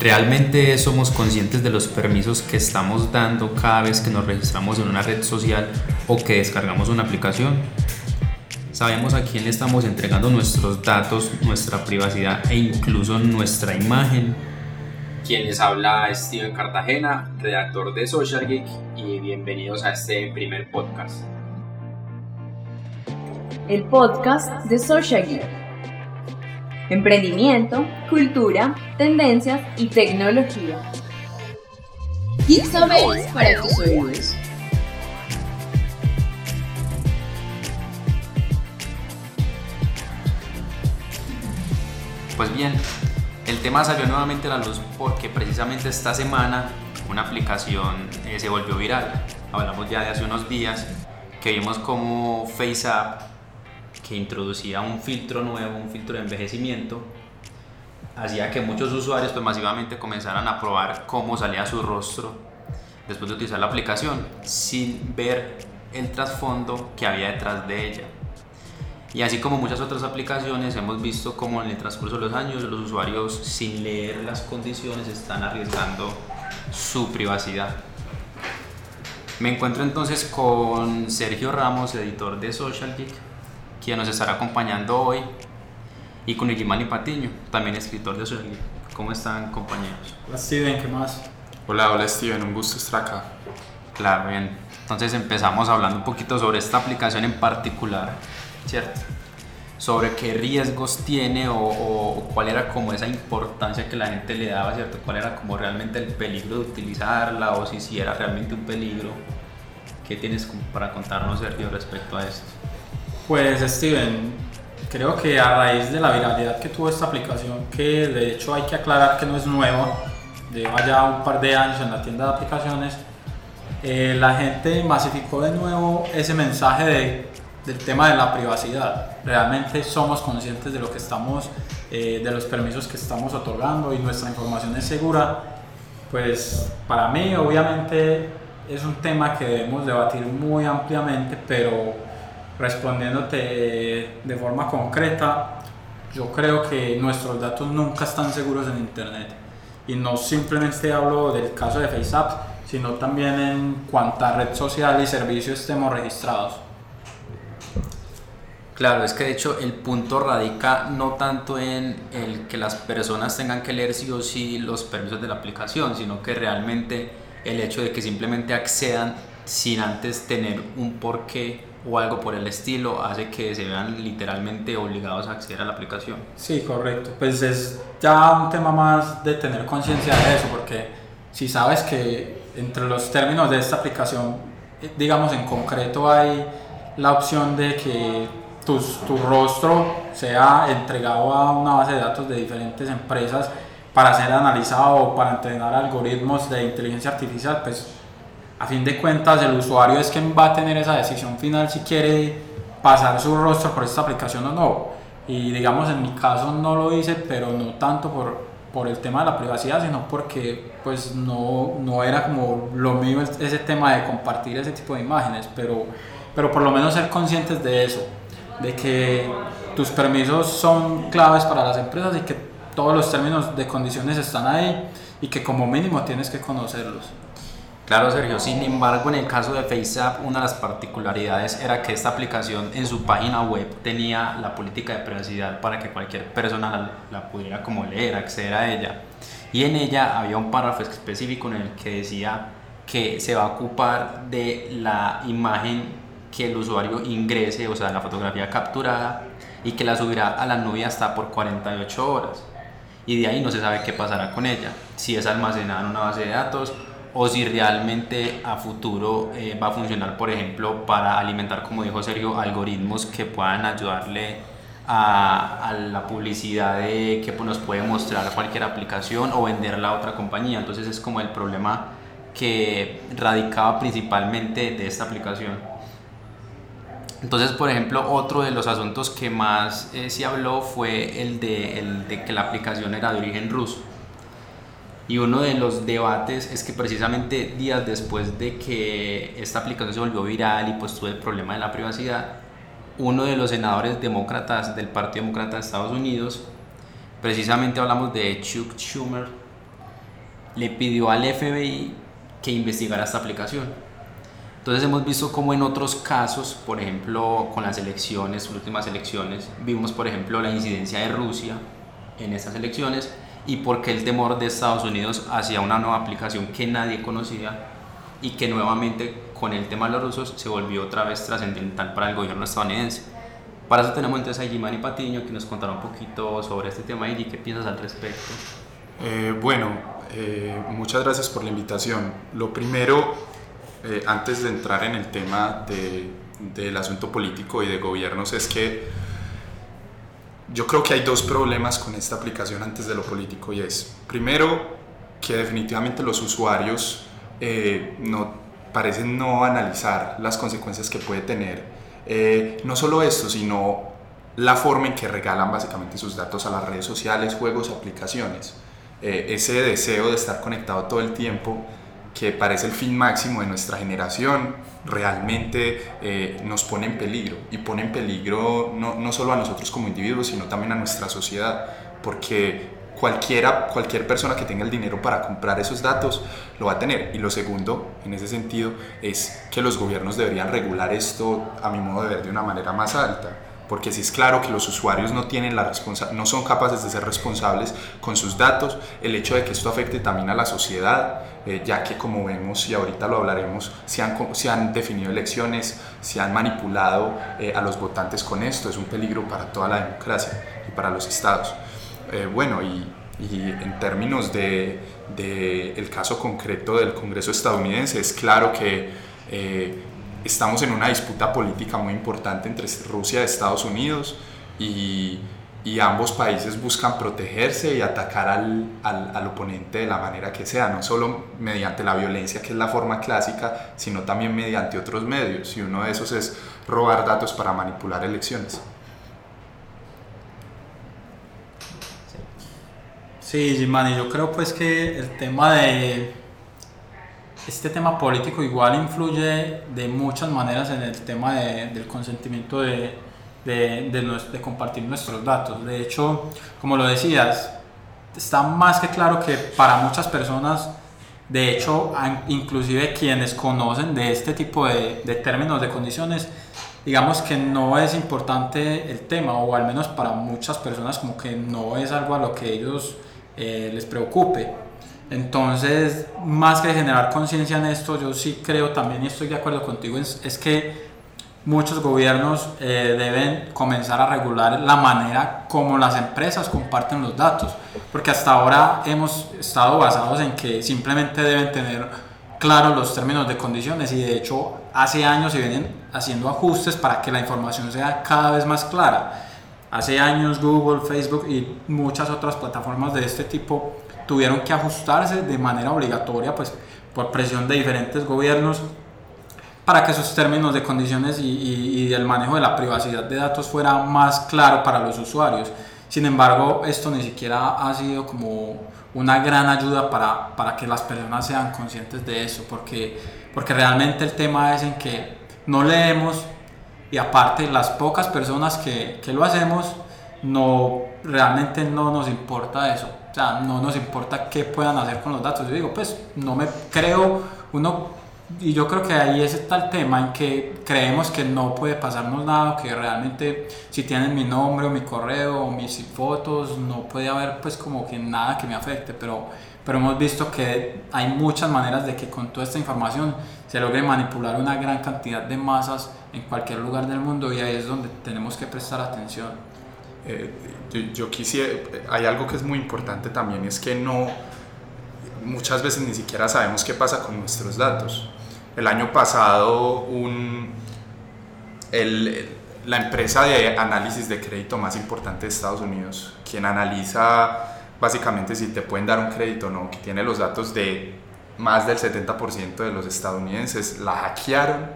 ¿Realmente somos conscientes de los permisos que estamos dando cada vez que nos registramos en una red social o que descargamos una aplicación? Sabemos a quién le estamos entregando nuestros datos, nuestra privacidad e incluso nuestra imagen. Quien les habla es Steven Cartagena, redactor de Social Geek, y bienvenidos a este primer podcast. El podcast de Social Geek emprendimiento, cultura, tendencias y tecnología. Geeksomeris para tus oídos. Pues bien, el tema salió nuevamente a la luz porque precisamente esta semana una aplicación eh, se volvió viral. Hablamos ya de hace unos días que vimos como FaceApp que introducía un filtro nuevo, un filtro de envejecimiento, hacía que muchos usuarios pues, masivamente comenzaran a probar cómo salía su rostro después de utilizar la aplicación sin ver el trasfondo que había detrás de ella. Y así como muchas otras aplicaciones, hemos visto cómo en el transcurso de los años los usuarios sin leer las condiciones están arriesgando su privacidad. Me encuentro entonces con Sergio Ramos, editor de Social Geek, quien nos estará acompañando hoy, y con Igimani Patiño, también escritor de Social ¿Cómo están, compañeros? Hola, Steven, ¿qué más? Hola, hola, Steven, un gusto estar acá. Claro, bien. Entonces empezamos hablando un poquito sobre esta aplicación en particular, ¿cierto? Sobre qué riesgos tiene o, o, cuál era como esa importancia que la gente le daba, ¿cierto? Cuál era como realmente el peligro de utilizarla o si, si era realmente un peligro. ¿Qué tienes para contarnos, Sergio, respecto a esto? Pues Steven, creo que a raíz de la viralidad que tuvo esta aplicación, que de hecho hay que aclarar que no es nueva, lleva ya un par de años en la tienda de aplicaciones, eh, la gente masificó de nuevo ese mensaje de, del tema de la privacidad. Realmente somos conscientes de lo que estamos, eh, de los permisos que estamos otorgando y nuestra información es segura. Pues para mí obviamente es un tema que debemos debatir muy ampliamente, pero respondiéndote de forma concreta, yo creo que nuestros datos nunca están seguros en Internet. Y no simplemente hablo del caso de FaceApp, sino también en cuánta red social y servicio estemos registrados. Claro, es que de hecho el punto radica no tanto en el que las personas tengan que leer sí o sí los permisos de la aplicación, sino que realmente el hecho de que simplemente accedan sin antes tener un porqué o algo por el estilo hace que se vean literalmente obligados a acceder a la aplicación. Sí, correcto. Pues es ya un tema más de tener conciencia de eso, porque si sabes que entre los términos de esta aplicación, digamos en concreto hay la opción de que tu, tu rostro sea entregado a una base de datos de diferentes empresas para ser analizado o para entrenar algoritmos de inteligencia artificial, pues a fin de cuentas el usuario es quien va a tener esa decisión final si quiere pasar su rostro por esta aplicación o no. Y digamos en mi caso no lo hice, pero no tanto por, por el tema de la privacidad, sino porque pues no, no era como lo mío ese tema de compartir ese tipo de imágenes, pero, pero por lo menos ser conscientes de eso, de que tus permisos son claves para las empresas y que todos los términos de condiciones están ahí y que como mínimo tienes que conocerlos. Claro, Sergio. Sin embargo, en el caso de FaceApp, una de las particularidades era que esta aplicación en su página web tenía la política de privacidad para que cualquier persona la, pudiera como leer, acceder a ella. Y en ella había un párrafo específico en el que decía que se va a ocupar de la imagen que el usuario ingrese, o sea, la fotografía capturada, y que la subirá a la nube hasta por 48 horas. Y de ahí no se sabe qué pasará con ella, si es almacenada en una base de datos o si realmente a futuro eh, va a funcionar, por ejemplo, para alimentar, como dijo Sergio, algoritmos que puedan ayudarle a, a, la publicidad de que nos puede mostrar cualquier aplicación o venderla a otra compañía. Entonces es como el problema que radicaba principalmente de esta aplicación. Entonces, por ejemplo, otro de los asuntos que más eh, se habló fue el de, el de que la aplicación era de origen ruso. Y uno de los debates es que precisamente días después de que esta aplicación se volvió viral y pues tuvo el problema de la privacidad, uno de los senadores demócratas del Partido Demócrata de Estados Unidos, precisamente hablamos de Chuck Schumer, le pidió al FBI que investigara esta aplicación. Entonces hemos visto como en otros casos, por ejemplo con las elecciones, últimas elecciones, vimos por ejemplo la incidencia de Rusia en estas elecciones y porque el temor de Estados Unidos hacia una nueva aplicación que nadie conocía y que nuevamente con el tema de los rusos se volvió otra vez trascendental para el gobierno estadounidense. Para eso tenemos entonces a Jimani Patiño que nos contará un poquito sobre este tema y qué piensas al respecto. Eh, bueno, eh, muchas gracias por la invitación. Lo primero, eh, antes de entrar en el tema de, del asunto político y de gobiernos, es que yo creo que hay dos problemas con esta aplicación antes de lo político y es, primero, que definitivamente los usuarios no parecen no analizar las consecuencias que puede tener no solo esto, sino la forma en que regalan básicamente sus datos a las redes sociales, juegos, aplicaciones. Eh, ese deseo de estar conectado todo el tiempo, que parece el fin máximo de nuestra generación, realmente eh, nos pone en peligro. Y pone en peligro no, no solo a nosotros como individuos, sino también a nuestra sociedad, porque cualquiera, cualquier persona que tenga el dinero para comprar esos datos lo va a tener. Y lo segundo, en ese sentido, es que los gobiernos deberían regular esto, a mi modo de ver, de una manera más alta porque si es claro que los usuarios no, tienen la no son capaces de ser responsables con sus datos, el hecho de que esto afecte también a la sociedad, eh, ya que como vemos y ahorita lo hablaremos, se han, se han definido elecciones, se han manipulado eh, a los votantes con esto, es un peligro para toda la democracia y para los estados. Eh, bueno, y, y, en términos de, de, el caso concreto del Congreso estadounidense, es claro que estamos en una disputa política muy importante entre Rusia y Estados Unidos y, y ambos países buscan protegerse y atacar al, al, al, oponente de la manera que sea, no solo mediante la violencia, que es la forma clásica, sino también mediante otros medios, y uno de esos es robar datos para manipular elecciones. Sí, Jimani, yo creo pues que el tema de este tema político igual influye de muchas maneras en el tema de, del consentimiento de, de, de, compartir nuestros datos. De hecho, como lo decías, está más que claro que para muchas personas, de hecho, inclusive quienes conocen de este tipo de, de términos, de condiciones, digamos que no es importante el tema, o al menos para muchas personas como que no es algo a lo que ellos eh, les preocupe. Entonces, más que generar conciencia en esto, yo sí creo también, y estoy de acuerdo contigo, es, es que muchos gobiernos eh, deben comenzar a regular la manera como las empresas comparten los datos, porque hasta ahora hemos estado basados en que simplemente deben tener claros los términos de condiciones y de hecho hace años se vienen haciendo ajustes para que la información sea cada vez más clara. Hace años Google, Facebook y muchas otras plataformas de este tipo tuvieron que ajustarse de manera obligatoria, pues por presión de diferentes gobiernos, para que esos términos de condiciones y, y, el manejo de la privacidad de datos fuera más claro para los usuarios. Sin embargo, esto ni siquiera ha sido como una gran ayuda para, para que las personas sean conscientes de eso, porque, porque realmente el tema es en que no leemos y aparte las pocas personas que, que lo hacemos, no, realmente no nos importa eso. O sea, no nos importa qué puedan hacer con los datos. Yo digo, pues no me creo, uno, y yo creo que ahí está el tema en que creemos que no puede pasarnos nada, que realmente si tienen mi nombre o mi correo o mis fotos, no puede haber pues como que nada que me afecte, pero, pero hemos visto que hay muchas maneras de que con toda esta información se logre manipular una gran cantidad de masas en cualquier lugar del mundo y ahí es donde tenemos que prestar atención. Eh, yo, quisiera, hay algo que es muy importante también, es que no, muchas veces ni siquiera sabemos qué pasa con nuestros datos. El año pasado, un, el, la empresa de análisis de crédito más importante de Estados Unidos, quien analiza básicamente si te pueden dar un crédito o no, que tiene los datos de más del 70% de los estadounidenses, la hackearon,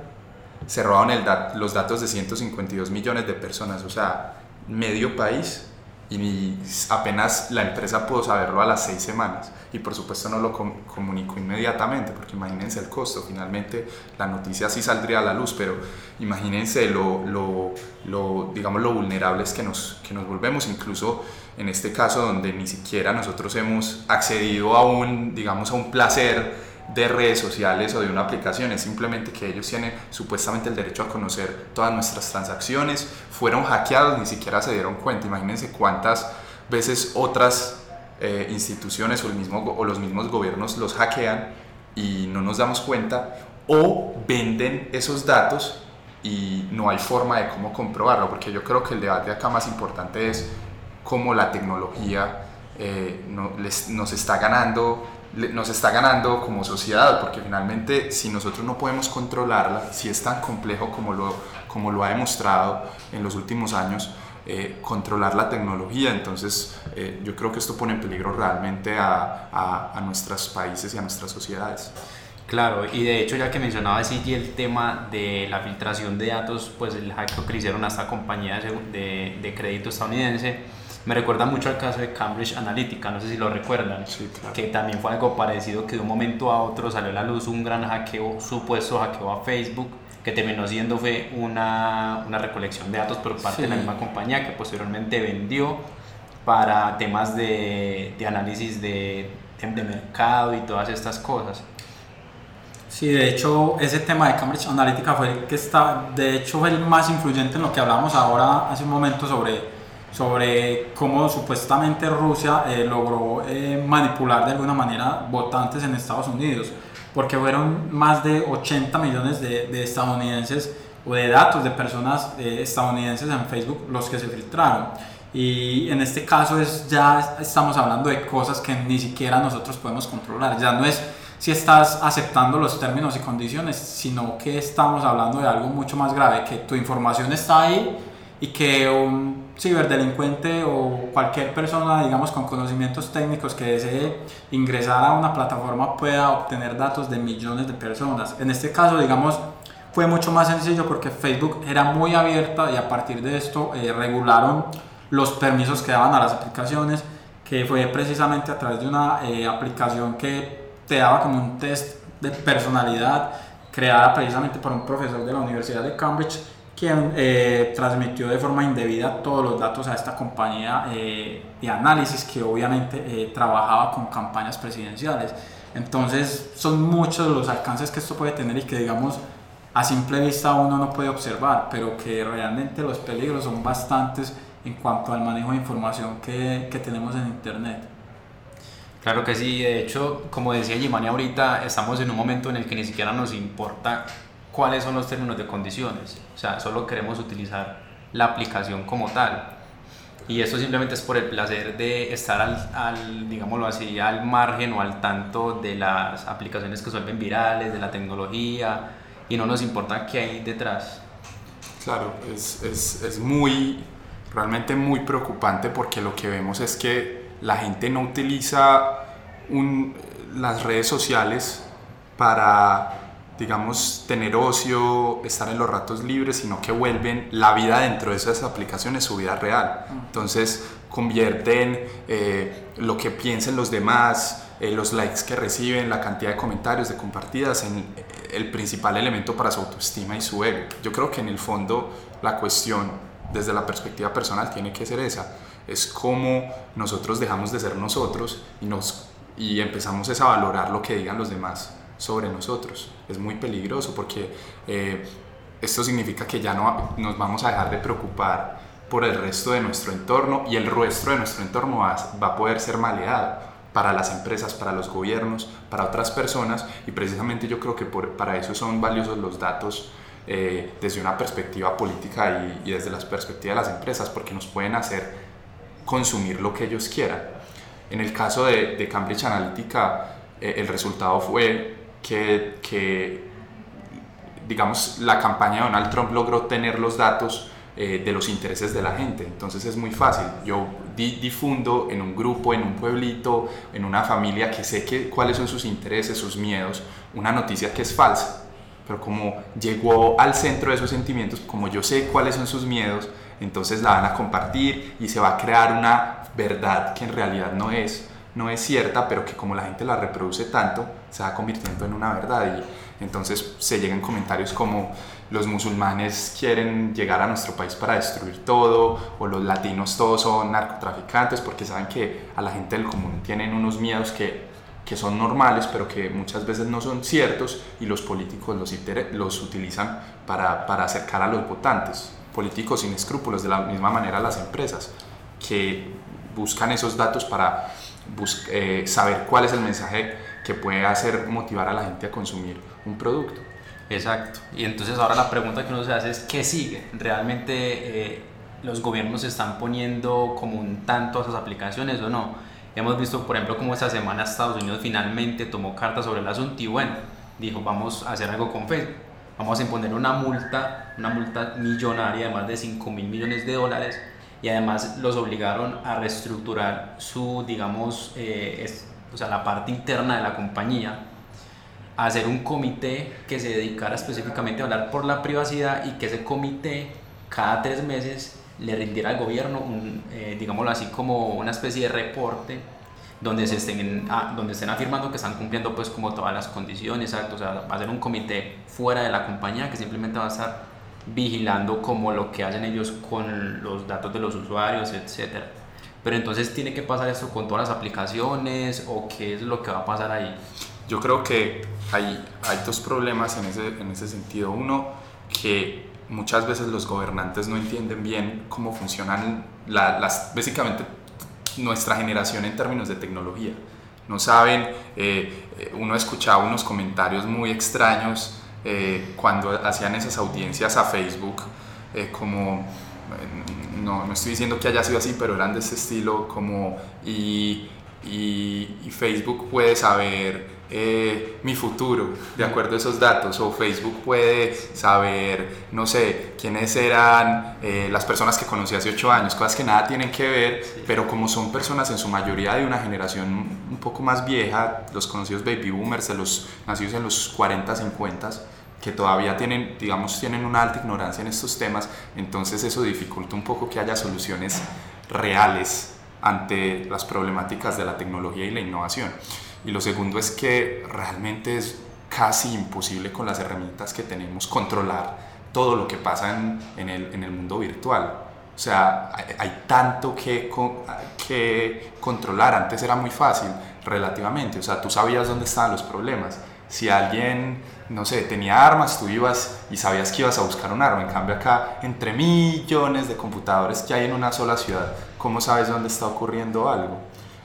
se robaron el los datos de 152 millones de personas, o sea, medio país y apenas la empresa pudo saberlo a las seis semanas. Y por supuesto no lo comunicó inmediatamente porque imagínense el costo, finalmente la noticia sí saldría a la luz, pero imagínense lo, lo, lo, digamos, lo vulnerables que nos, que nos volvemos, incluso en este caso donde ni siquiera nosotros hemos accedido a un, digamos, a un placer de redes sociales o de una aplicación, es simplemente que ellos tienen supuestamente el derecho a conocer todas nuestras transacciones, fueron hackeados, ni siquiera se dieron cuenta, imagínense cuántas veces otras eh, instituciones o, el mismo, o los mismos gobiernos los hackean y no nos damos cuenta, o venden esos datos y no hay forma de cómo comprobarlo, porque yo creo que el debate acá más importante es cómo la tecnología eh, nos está ganando nos está ganando como sociedad, porque finalmente si nosotros no podemos controlarla, si es tan complejo como lo, como lo ha demostrado en los últimos años, eh, controlar la tecnología, entonces eh, yo creo que esto pone en peligro realmente a, a, a, nuestros países y a nuestras sociedades. Claro, y de hecho ya que mencionaba sí el tema de la filtración de datos, pues el hack que hicieron a esta compañía de, de crédito estadounidense, me recuerda mucho al caso de Cambridge Analytica, no sé si lo recuerdan, que también fue algo parecido, que de un momento a otro salió a la luz un gran hackeo, supuesto hackeo a Facebook, que terminó siendo fue una, una recolección de datos por parte de la misma compañía que posteriormente vendió para temas de, de análisis de, de, mercado y todas estas cosas. Sí, de hecho, ese tema de Cambridge Analytica fue el que está, de hecho, fue el más influyente en lo que hablamos ahora hace un momento sobre sobre cómo supuestamente Rusia eh, logró eh, manipular de alguna manera votantes en Estados Unidos, porque fueron más de 80 millones de, de estadounidenses o de datos de personas eh, estadounidenses en Facebook los que se filtraron. Y en este caso es, ya estamos hablando de cosas que ni siquiera nosotros podemos controlar. Ya no es si estás aceptando los términos y condiciones, sino que estamos hablando de algo mucho más grave, que tu información está ahí y que un ciberdelincuente o cualquier persona, digamos, con conocimientos técnicos que desee ingresar a una plataforma pueda obtener datos de millones de personas. En este caso, digamos, fue mucho más sencillo porque Facebook era muy abierta y a partir de esto eh, regularon los permisos que daban a las aplicaciones, que fue precisamente a través de una eh, aplicación que te daba como un test de personalidad creada precisamente por un profesor de la Universidad de Cambridge quien eh, transmitió de forma indebida todos los datos a esta compañía eh, de análisis que obviamente eh, trabajaba con campañas presidenciales. Entonces son muchos los alcances que esto puede tener y que digamos a simple vista uno no puede observar, pero que realmente los peligros son bastantes en cuanto al manejo de información que, que tenemos en Internet. Claro que sí, de hecho, como decía Jimani ahorita, estamos en un momento en el que ni siquiera nos importa cuáles son los términos de condiciones. O sea, solo queremos utilizar la aplicación como tal. Y eso simplemente es por el placer de estar al, al, digámoslo así, al margen o al tanto de las aplicaciones que suelven virales, de la tecnología, y no nos importa qué hay detrás. Claro, es, es, es muy, realmente muy preocupante porque lo que vemos es que la gente no utiliza un, las redes sociales para digamos, tener ocio, estar en los ratos libres, sino que vuelven la vida dentro de esas aplicaciones su vida real. Entonces convierten eh, lo que piensen los demás, eh, los likes que reciben, la cantidad de comentarios, de compartidas, en eh, el principal elemento para su autoestima y su ego. Yo creo que en el fondo la cuestión desde la perspectiva personal tiene que ser esa. Es cómo nosotros dejamos de ser nosotros y, nos, y empezamos a valorar lo que digan los demás sobre nosotros. Es muy peligroso porque eh, esto significa que ya no nos vamos a dejar de preocupar por el resto de nuestro entorno y el resto de nuestro entorno va, va a poder ser maleado para las empresas, para los gobiernos, para otras personas y precisamente yo creo que por, para eso son valiosos los datos eh, desde una perspectiva política y, y, desde la perspectiva de las empresas porque nos pueden hacer consumir lo que ellos quieran. En el caso de, de Cambridge Analytica, eh, el resultado fue que, digamos, la campaña de Donald Trump logró tener los datos eh, de los intereses de la gente. Entonces es muy fácil. Yo difundo en un grupo, en un pueblito, en una familia que sé que, cuáles son sus intereses, sus miedos, una noticia que es falsa. Pero como llegó al centro de esos sentimientos, como yo sé cuáles son sus miedos, entonces la van a compartir y se va a crear una verdad que en realidad no es, no es cierta, pero que como la gente la reproduce tanto, se va convirtiendo en una verdad. Y entonces se llegan comentarios como los musulmanes quieren llegar a nuestro país para destruir todo, o los latinos todos son narcotraficantes, porque saben que a la gente del común tienen unos miedos que, que son normales, pero que muchas veces no son ciertos, y los políticos los, los utilizan para, para acercar a los votantes, políticos sin escrúpulos, de la misma manera las empresas, que buscan esos datos para eh, saber cuál es el mensaje que puede hacer motivar a la gente a consumir un producto. Exacto. Y entonces ahora la pregunta que uno se hace es, ¿qué sigue? ¿Realmente eh, los gobiernos están poniendo como un tanto a esas aplicaciones o no? Hemos visto, por ejemplo, cómo esta semana Estados Unidos finalmente tomó cartas sobre el asunto y bueno, dijo, vamos a hacer algo con Facebook. Vamos a imponer una multa, una multa millonaria de más de 5 mil millones de dólares y además los obligaron a reestructurar su, digamos, eh, o sea, la parte interna de la compañía hacer un comité que se dedicara específicamente a hablar por la privacidad y que ese comité cada tres meses le rindiera al gobierno, un, eh, digámoslo así, como una especie de reporte donde, se estén, ah, donde estén afirmando que están cumpliendo pues como todas las condiciones, o sea, va a ser un comité fuera de la compañía que simplemente va a estar vigilando como lo que hacen ellos con los datos de los usuarios, etcétera. Pero entonces tiene que pasar esto con todas las aplicaciones o qué es lo que va a pasar ahí. Yo creo que hay, hay dos problemas en ese, en ese sentido. Uno, que muchas veces los gobernantes no entienden bien cómo funcionan las, básicamente nuestra generación en términos de tecnología. No saben, eh, uno escuchaba unos comentarios muy extraños eh, cuando hacían esas audiencias a Facebook, eh, como, no, no estoy diciendo que haya sido así, pero eran de ese estilo, como, y, y, y Facebook puede saber eh, mi futuro de acuerdo a esos datos o Facebook puede saber, no sé, quiénes eran eh, las personas que conocí hace ocho años, cosas que nada tienen que ver, pero como son personas en su mayoría de una generación un poco más vieja, los conocidos baby boomers, los nacidos en los 40, 50, que todavía tienen, digamos, tienen una alta ignorancia en estos temas, entonces eso dificulta un poco que haya soluciones reales ante las problemáticas de la tecnología y la innovación. Y lo segundo es que realmente es casi imposible con las herramientas que tenemos controlar todo lo que pasa en, el, en el, mundo virtual. O sea, hay, tanto que, que controlar. Antes era muy fácil, relativamente. O sea, tú sabías dónde estaban los problemas. Si alguien, no sé, tenía armas, tú ibas y sabías que ibas a buscar un arma. En cambio acá, entre millones de computadores que hay en una sola ciudad, ¿cómo sabes dónde está ocurriendo algo?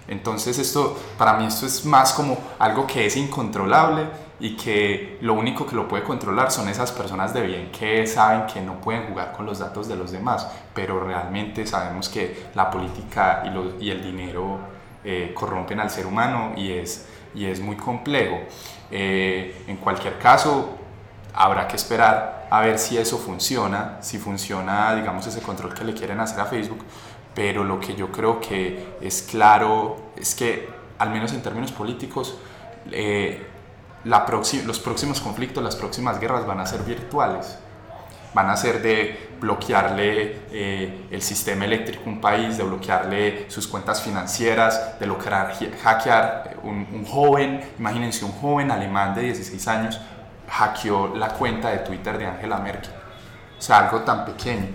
Entonces esto, para mí esto es más como algo que es incontrolable y que lo único que lo puede controlar son esas personas de bien que saben que no pueden jugar con los datos de los demás, pero realmente sabemos que la política y, el dinero eh, corrompen al ser humano y es, y es muy complejo. Eh, en cualquier caso, habrá que esperar a ver si eso funciona, si funciona, digamos, ese control que le quieren hacer a Facebook, pero lo que yo creo que es claro es que, al menos en términos políticos, eh, la los próximos conflictos, las próximas guerras van a ser virtuales. Van a ser de bloquearle eh, el sistema eléctrico a un país, de bloquearle sus cuentas financieras, de lograr hackear un, un joven, imagínense un joven alemán de 16 años, hackeó la cuenta de Twitter de Angela Merkel. O sea, algo tan pequeño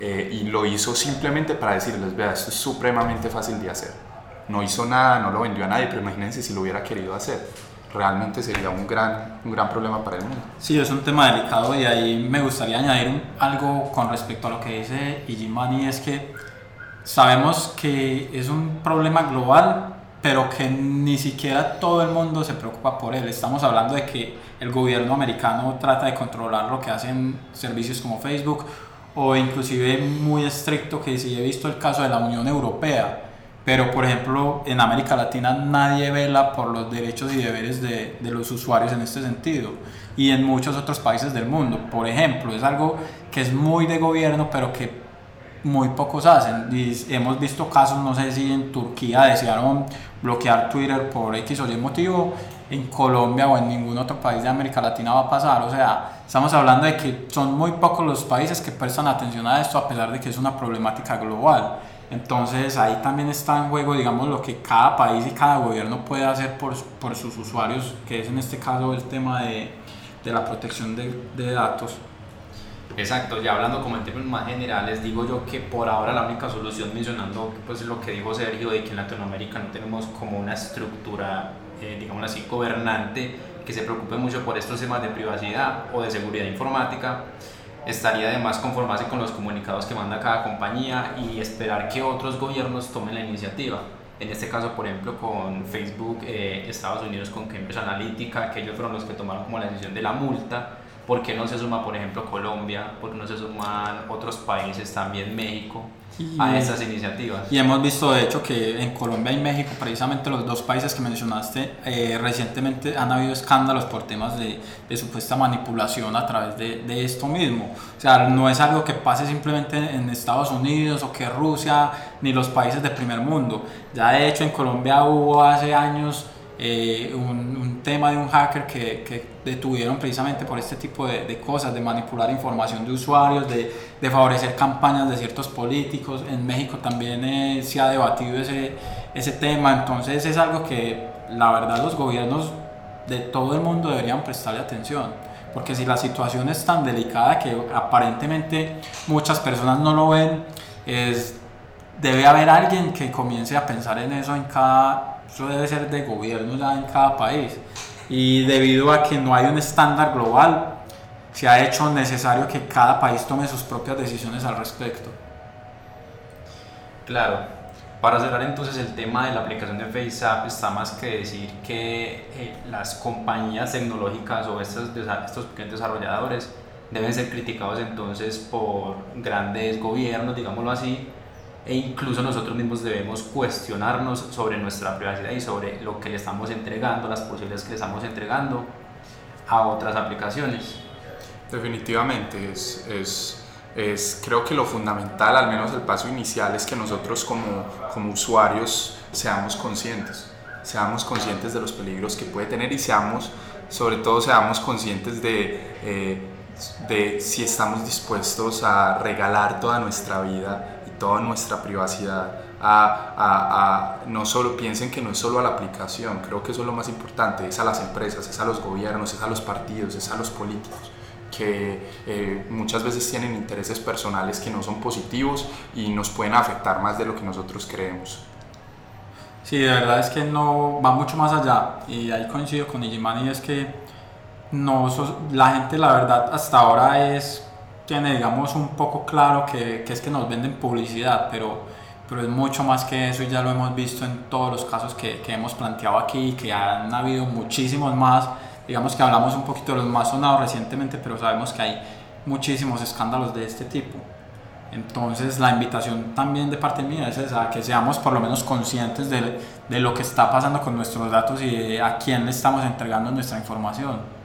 eh, y lo hizo simplemente para decirles, vea, esto es supremamente fácil de hacer. No hizo nada, no lo vendió a nadie, pero imagínense si lo hubiera querido hacer. Realmente sería un gran, un gran problema para el mundo. Sí, es un tema delicado y ahí me gustaría añadir algo con respecto a lo que dice Ijimani, es que sabemos que es un problema global, pero que ni siquiera todo el mundo se preocupa por él. Estamos hablando de que el gobierno americano trata de controlar lo que hacen servicios como Facebook o inclusive muy estricto que sí he visto el caso de la Unión Europea, pero por ejemplo en América Latina nadie vela por los derechos y deberes de, de, los usuarios en este sentido y en muchos otros países del mundo. Por ejemplo, es algo que es muy de gobierno pero que muy pocos hacen. Y hemos visto casos, no sé si en Turquía desearon bloquear Twitter por X o Y motivo en Colombia o en ningún otro país de América Latina va a pasar. O sea, estamos hablando de que son muy pocos los países que prestan atención a esto a pesar de que es una problemática global. Entonces ahí también está en juego, digamos, lo que cada país y cada gobierno puede hacer por, por sus usuarios, que es en este caso el tema de, de la protección de, de datos. Exacto, ya hablando como en términos más generales, digo yo que por ahora la única solución, mencionando pues lo que dijo Sergio, de que en Latinoamérica no tenemos como una estructura, eh, digamos así, gobernante que se preocupe mucho por estos temas de privacidad o de seguridad informática, estaría además conformarse con los comunicados que manda cada compañía y esperar que otros gobiernos tomen la iniciativa. En este caso, por ejemplo, con Facebook, eh, Estados Unidos con Cambridge Analytica, que ellos fueron los que tomaron como la decisión de la multa ¿Por qué no se suma, por ejemplo, Colombia? ¿Por qué no se suman otros países, también México, a estas iniciativas? Y hemos visto, de hecho, que en Colombia y México, precisamente los dos países que mencionaste, eh, recientemente han habido escándalos por temas de, de supuesta manipulación a través de, de, esto mismo. O sea, no es algo que pase simplemente en Estados Unidos o que Rusia ni los países del primer mundo. Ya de hecho en Colombia hubo hace años eh, un, un, tema de un hacker que, que, detuvieron precisamente por este tipo de, de, cosas, de manipular información de usuarios, de, de, favorecer campañas de ciertos políticos. En México también eh, se ha debatido ese, ese tema, entonces es algo que la verdad los gobiernos de todo el mundo deberían prestarle atención. Porque si la situación es tan delicada que aparentemente muchas personas no lo ven, es, debe haber alguien que comience a pensar en eso en cada eso debe ser de gobierno ya en cada país. Y debido a que no hay un estándar global, se ha hecho necesario que cada país tome sus propias decisiones al respecto. Claro, para cerrar entonces el tema de la aplicación de FaceApp está más que decir que eh, las compañías tecnológicas o estos, estos pequeños desarrolladores deben ser criticados entonces por grandes gobiernos, digámoslo así, e incluso nosotros mismos debemos cuestionarnos sobre nuestra privacidad y sobre lo que le estamos entregando, las posibilidades que le estamos entregando a otras aplicaciones. Definitivamente, es, es, es creo que lo fundamental, al menos el paso inicial, es que nosotros como, como usuarios seamos conscientes, seamos conscientes de los peligros que puede tener y seamos, sobre todo, seamos conscientes de... Eh, de si estamos dispuestos a regalar toda nuestra vida toda nuestra privacidad a, a, a, no solo piensen que no es solo a la aplicación, creo que eso es lo más importante, es a las empresas, es a los gobiernos, es a los partidos, es a los políticos que eh, muchas veces tienen intereses personales que no son positivos y nos pueden afectar más de lo que nosotros creemos. Sí, de verdad es que no va mucho más allá y ahí coincido con Igimani, es que no, la gente la verdad hasta ahora es tiene, digamos, un poco claro que, que, es que nos venden publicidad, pero, pero es mucho más que eso y ya lo hemos visto en todos los casos que, que hemos planteado aquí, que han habido muchísimos más. Digamos que hablamos un poquito de los más sonados recientemente, pero sabemos que hay muchísimos escándalos de este tipo. Entonces la invitación también de parte mía es esa, que seamos por lo menos conscientes de, de lo que está pasando con nuestros datos y a quién le estamos entregando nuestra información.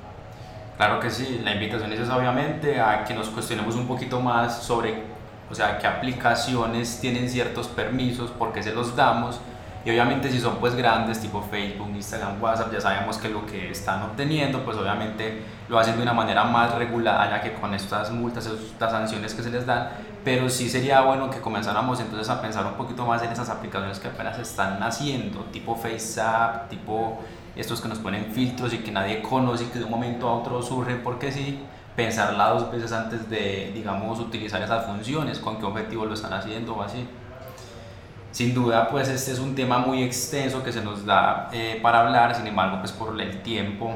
Claro que sí, la invitación es obviamente a que nos cuestionemos un poquito más sobre, o sea, qué aplicaciones tienen ciertos permisos, por qué se los damos. Y obviamente si son pues grandes tipo Facebook, Instagram, WhatsApp, ya sabemos que lo que están obteniendo pues obviamente lo hacen de una manera más regulada ya que con estas multas, estas sanciones que se les dan, pero sí sería bueno que comenzáramos entonces a pensar un poquito más en esas aplicaciones que apenas están naciendo, tipo FaceApp, tipo estos que nos ponen filtros y que nadie conoce y que de un momento a otro surgen porque sí, pensarla dos veces antes de, digamos, utilizar esas funciones, con qué objetivo lo están haciendo o así. Sin duda, pues este es un tema muy extenso que se nos da eh, para hablar, sin embargo, pues por el tiempo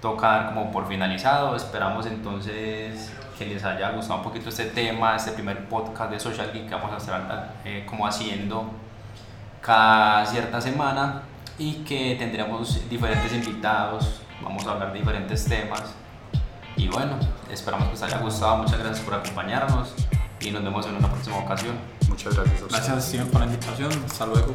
toca dar como por finalizado. Esperamos entonces que les haya gustado un poquito este tema, este primer podcast de Social Geek que vamos a estar eh, como haciendo cada cierta semana y que tendremos diferentes invitados, vamos a hablar de diferentes temas. Y bueno, esperamos que os haya gustado, muchas gracias por acompañarnos y nos vemos en una próxima ocasión. Muchas gracias. Gracias Steven por la invitación, hasta luego.